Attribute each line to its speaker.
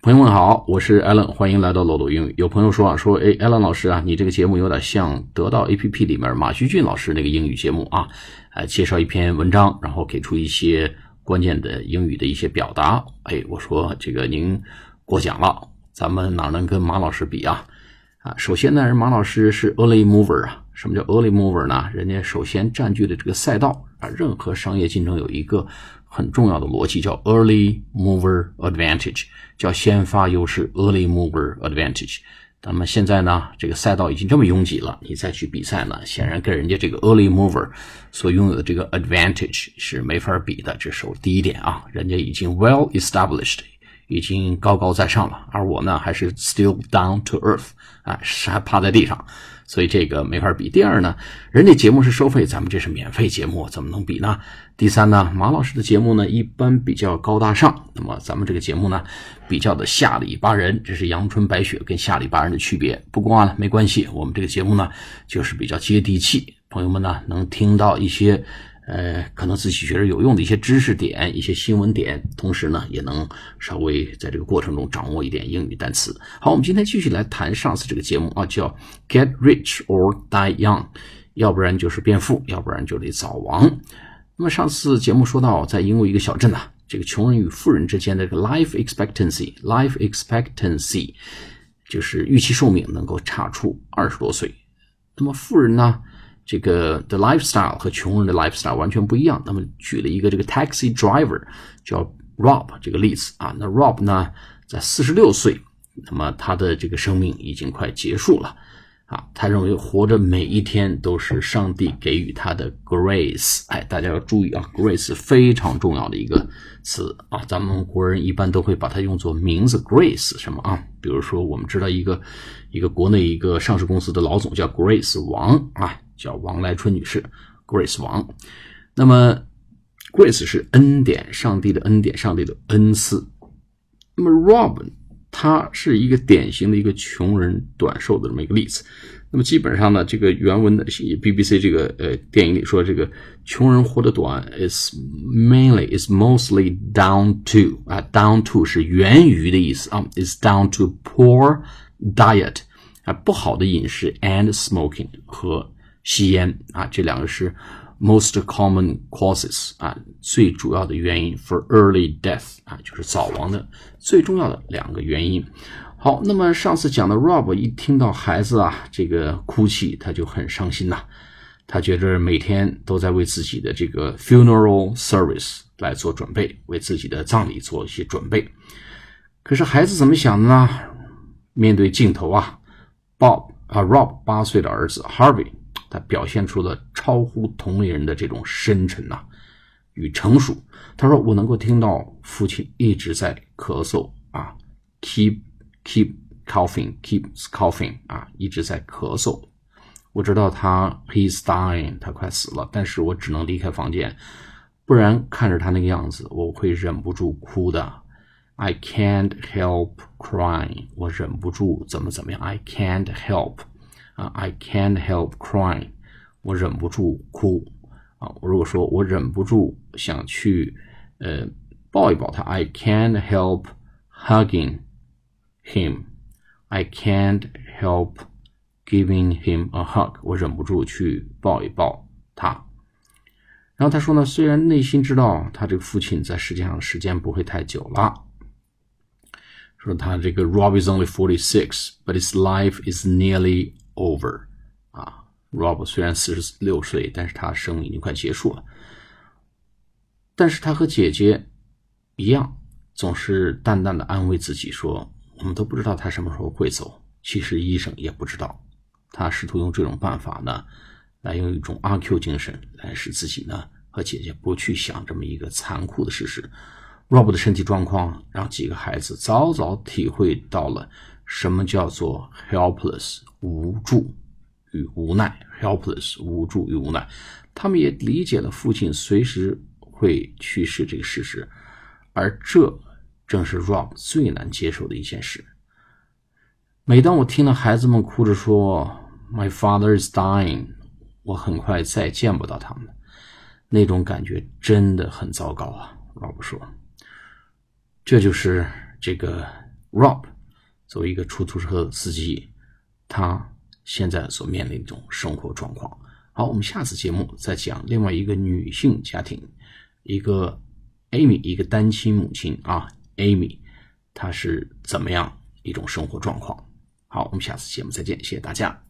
Speaker 1: 朋友们好，我是 Allen，欢迎来到漏斗英语。有朋友说啊，说哎，Allen 老师啊，你这个节目有点像得到 APP 里面马旭俊老师那个英语节目啊，呃，介绍一篇文章，然后给出一些关键的英语的一些表达。哎，我说这个您过奖了，咱们哪能跟马老师比啊？啊，首先呢，马老师是 early mover 啊。什么叫 early mover 呢？人家首先占据了这个赛道啊。任何商业竞争有一个很重要的逻辑，叫 early mover advantage，叫先发优势 early mover advantage。那么现在呢，这个赛道已经这么拥挤了，你再去比赛呢，显然跟人家这个 early mover 所拥有的这个 advantage 是没法比的。这是第一点啊，人家已经 well established，已经高高在上了，而我呢还是 still down to earth，啊，是还趴在地上。所以这个没法比。第二呢，人家节目是收费，咱们这是免费节目，怎么能比呢？第三呢，马老师的节目呢一般比较高大上，那么咱们这个节目呢比较的下里巴人，这是阳春白雪跟下里巴人的区别。不过啊，没关系，我们这个节目呢就是比较接地气，朋友们呢能听到一些。呃，可能自己觉得有用的一些知识点、一些新闻点，同时呢，也能稍微在这个过程中掌握一点英语单词。好，我们今天继续来谈上次这个节目啊，叫 Get Rich or Die Young，要不然就是变富，要不然就得早亡。那么上次节目说到，在英国一个小镇呐，这个穷人与富人之间的这个 life expectancy，life expectancy 就是预期寿命能够差出二十多岁。那么富人呢？这个的 lifestyle 和穷人的 lifestyle 完全不一样。那么举了一个这个 taxi driver 叫 Rob 这个例子啊，那 Rob 呢在四十六岁，那么他的这个生命已经快结束了啊。他认为活着每一天都是上帝给予他的 grace。哎，大家要注意啊，grace 非常重要的一个词啊。咱们国人一般都会把它用作名字 Grace 什么啊？比如说我们知道一个一个国内一个上市公司的老总叫 Grace 王啊。叫王来春女士，Grace 王。那么，Grace 是恩典，上帝的恩典，上帝的恩赐。那么，Rob 他是一个典型的一个穷人短寿的这么一个例子。那么，基本上呢，这个原文的 BBC 这个呃电影里说，这个穷人活得短，is mainly is mostly down to 啊，down to 是源于的意思啊，is down to poor diet 啊，不好的饮食 and smoking 和吸烟啊，这两个是 most common causes 啊，最主要的原因 for early death 啊，就是早亡的最重要的两个原因。好，那么上次讲的 Rob 一听到孩子啊这个哭泣，他就很伤心呐，他觉得每天都在为自己的这个 funeral service 来做准备，为自己的葬礼做一些准备。可是孩子怎么想的呢？面对镜头啊，Bob 啊 Rob 八岁的儿子 Harvey。他表现出了超乎同龄人的这种深沉呐与成熟。他说：“我能够听到父亲一直在咳嗽啊，keep keep coughing, keep coughing 啊，一直在咳嗽。我知道他 he's dying，他快死了，但是我只能离开房间，不然看着他那个样子，我会忍不住哭的。I can't help crying，我忍不住怎么怎么样。I can't help。”啊，I can't help crying，我忍不住哭啊。如果说我忍不住想去呃抱一抱他，I can't help hugging him，I can't help giving him a hug，我忍不住去抱一抱他。然后他说呢，虽然内心知道他这个父亲在世界上时间不会太久了，说他这个 Rob is only forty six，but his life is nearly Over，啊，Rob 虽然四十六岁，但是他生命已经快结束了。但是他和姐姐一样，总是淡淡的安慰自己说：“我们都不知道他什么时候会走。”其实医生也不知道。他试图用这种办法呢，来用一种阿 Q 精神来使自己呢和姐姐不去想这么一个残酷的事实。Rob 的身体状况让几个孩子早早体会到了。什么叫做 helpless 无助与无奈？helpless 无助与无奈，他们也理解了父亲随时会去世这个事实，而这正是 Rob 最难接受的一件事。每当我听到孩子们哭着说 “My father is dying”，我很快再见不到他们，那种感觉真的很糟糕啊！Rob 说：“这就是这个。” Rob 作为一个出租车司机，他现在所面临一种生活状况。好，我们下次节目再讲另外一个女性家庭，一个 Amy，一个单亲母亲啊，Amy，她是怎么样一种生活状况？好，我们下次节目再见，谢谢大家。